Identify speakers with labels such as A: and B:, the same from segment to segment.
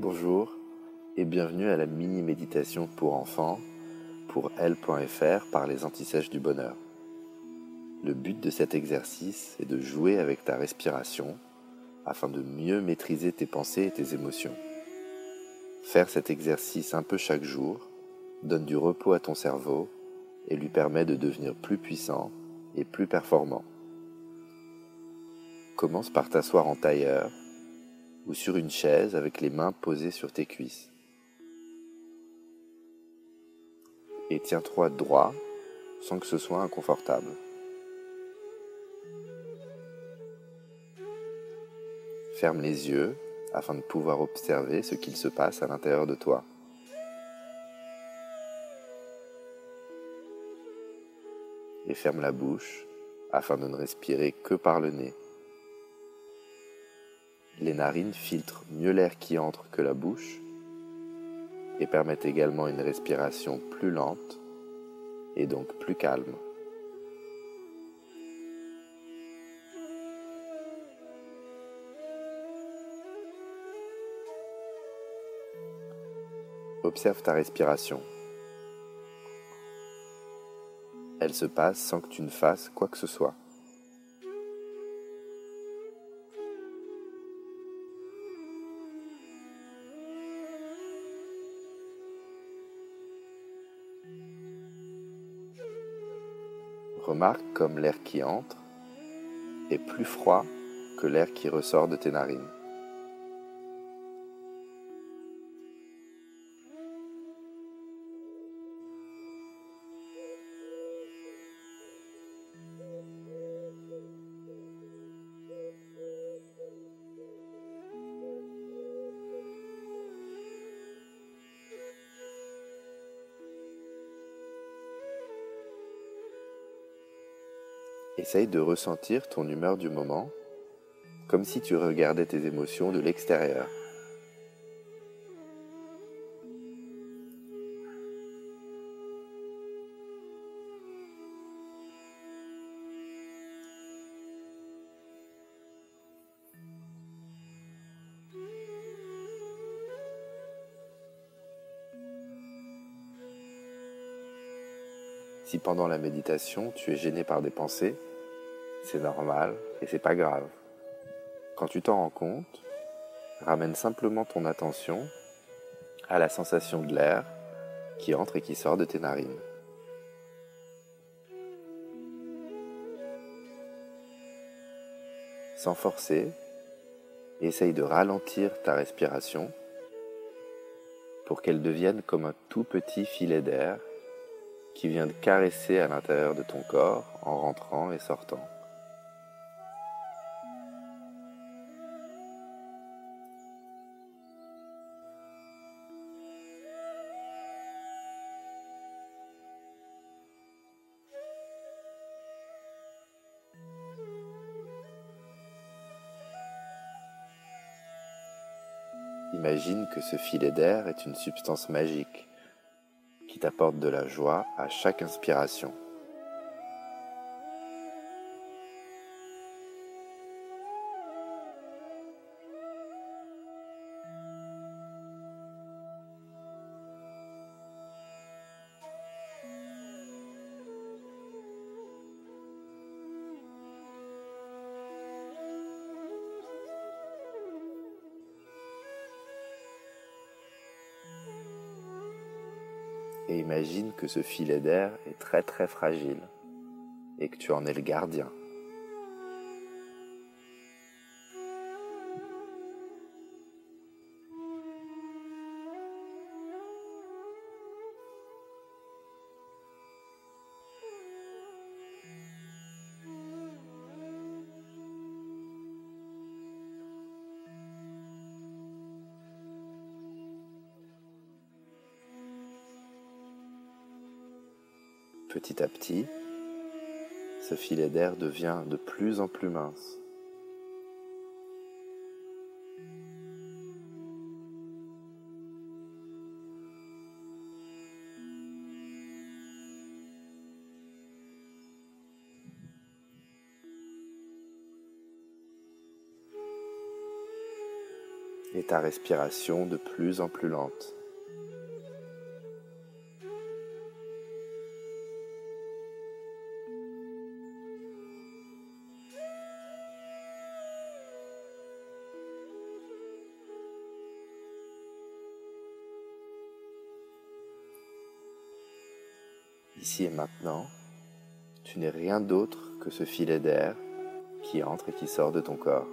A: Bonjour et bienvenue à la mini-méditation pour enfants pour L.fr par les antisèches du bonheur. Le but de cet exercice est de jouer avec ta respiration afin de mieux maîtriser tes pensées et tes émotions. Faire cet exercice un peu chaque jour donne du repos à ton cerveau et lui permet de devenir plus puissant et plus performant. Commence par t'asseoir en tailleur ou sur une chaise avec les mains posées sur tes cuisses. Et tiens-toi droit sans que ce soit inconfortable. Ferme les yeux afin de pouvoir observer ce qu'il se passe à l'intérieur de toi. Et ferme la bouche afin de ne respirer que par le nez. Les narines filtrent mieux l'air qui entre que la bouche et permettent également une respiration plus lente et donc plus calme. Observe ta respiration. Elle se passe sans que tu ne fasses quoi que ce soit. Remarque comme l'air qui entre est plus froid que l'air qui ressort de tes narines. Essaye de ressentir ton humeur du moment, comme si tu regardais tes émotions de l'extérieur. Si pendant la méditation tu es gêné par des pensées, c'est normal et c'est pas grave. Quand tu t'en rends compte, ramène simplement ton attention à la sensation de l'air qui entre et qui sort de tes narines. Sans forcer, essaye de ralentir ta respiration pour qu'elle devienne comme un tout petit filet d'air qui vient de caresser à l'intérieur de ton corps en rentrant et sortant. Imagine que ce filet d'air est une substance magique qui t'apporte de la joie à chaque inspiration. Et imagine que ce filet d'air est très très fragile et que tu en es le gardien. Petit à petit, ce filet d'air devient de plus en plus mince. Et ta respiration de plus en plus lente. Ici et maintenant, tu n'es rien d'autre que ce filet d'air qui entre et qui sort de ton corps.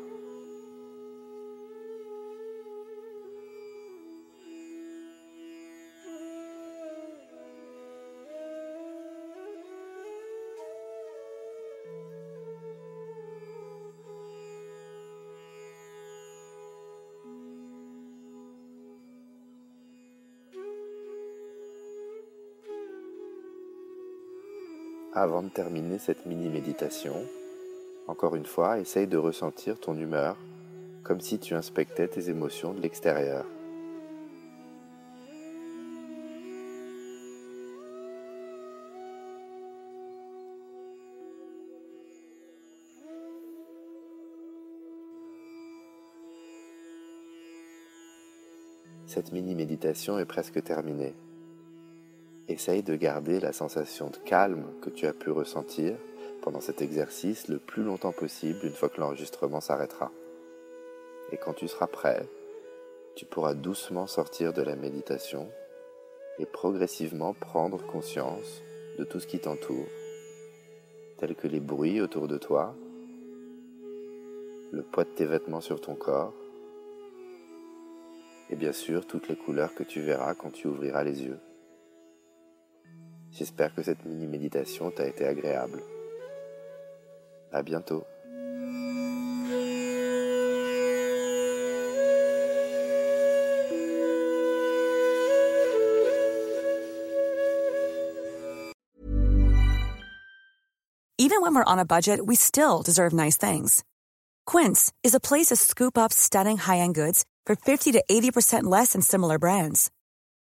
A: Avant de terminer cette mini-méditation, encore une fois, essaye de ressentir ton humeur comme si tu inspectais tes émotions de l'extérieur. Cette mini-méditation est presque terminée. Essaye de garder la sensation de calme que tu as pu ressentir pendant cet exercice le plus longtemps possible une fois que l'enregistrement s'arrêtera. Et quand tu seras prêt, tu pourras doucement sortir de la méditation et progressivement prendre conscience de tout ce qui t'entoure, tels que les bruits autour de toi, le poids de tes vêtements sur ton corps, et bien sûr toutes les couleurs que tu verras quand tu ouvriras les yeux. J'espère que cette mini-méditation t'a été agréable. À bientôt.
B: Even when we're on a budget, we still deserve nice things. Quince is a place to scoop up stunning high-end goods for 50 to 80% less than similar brands.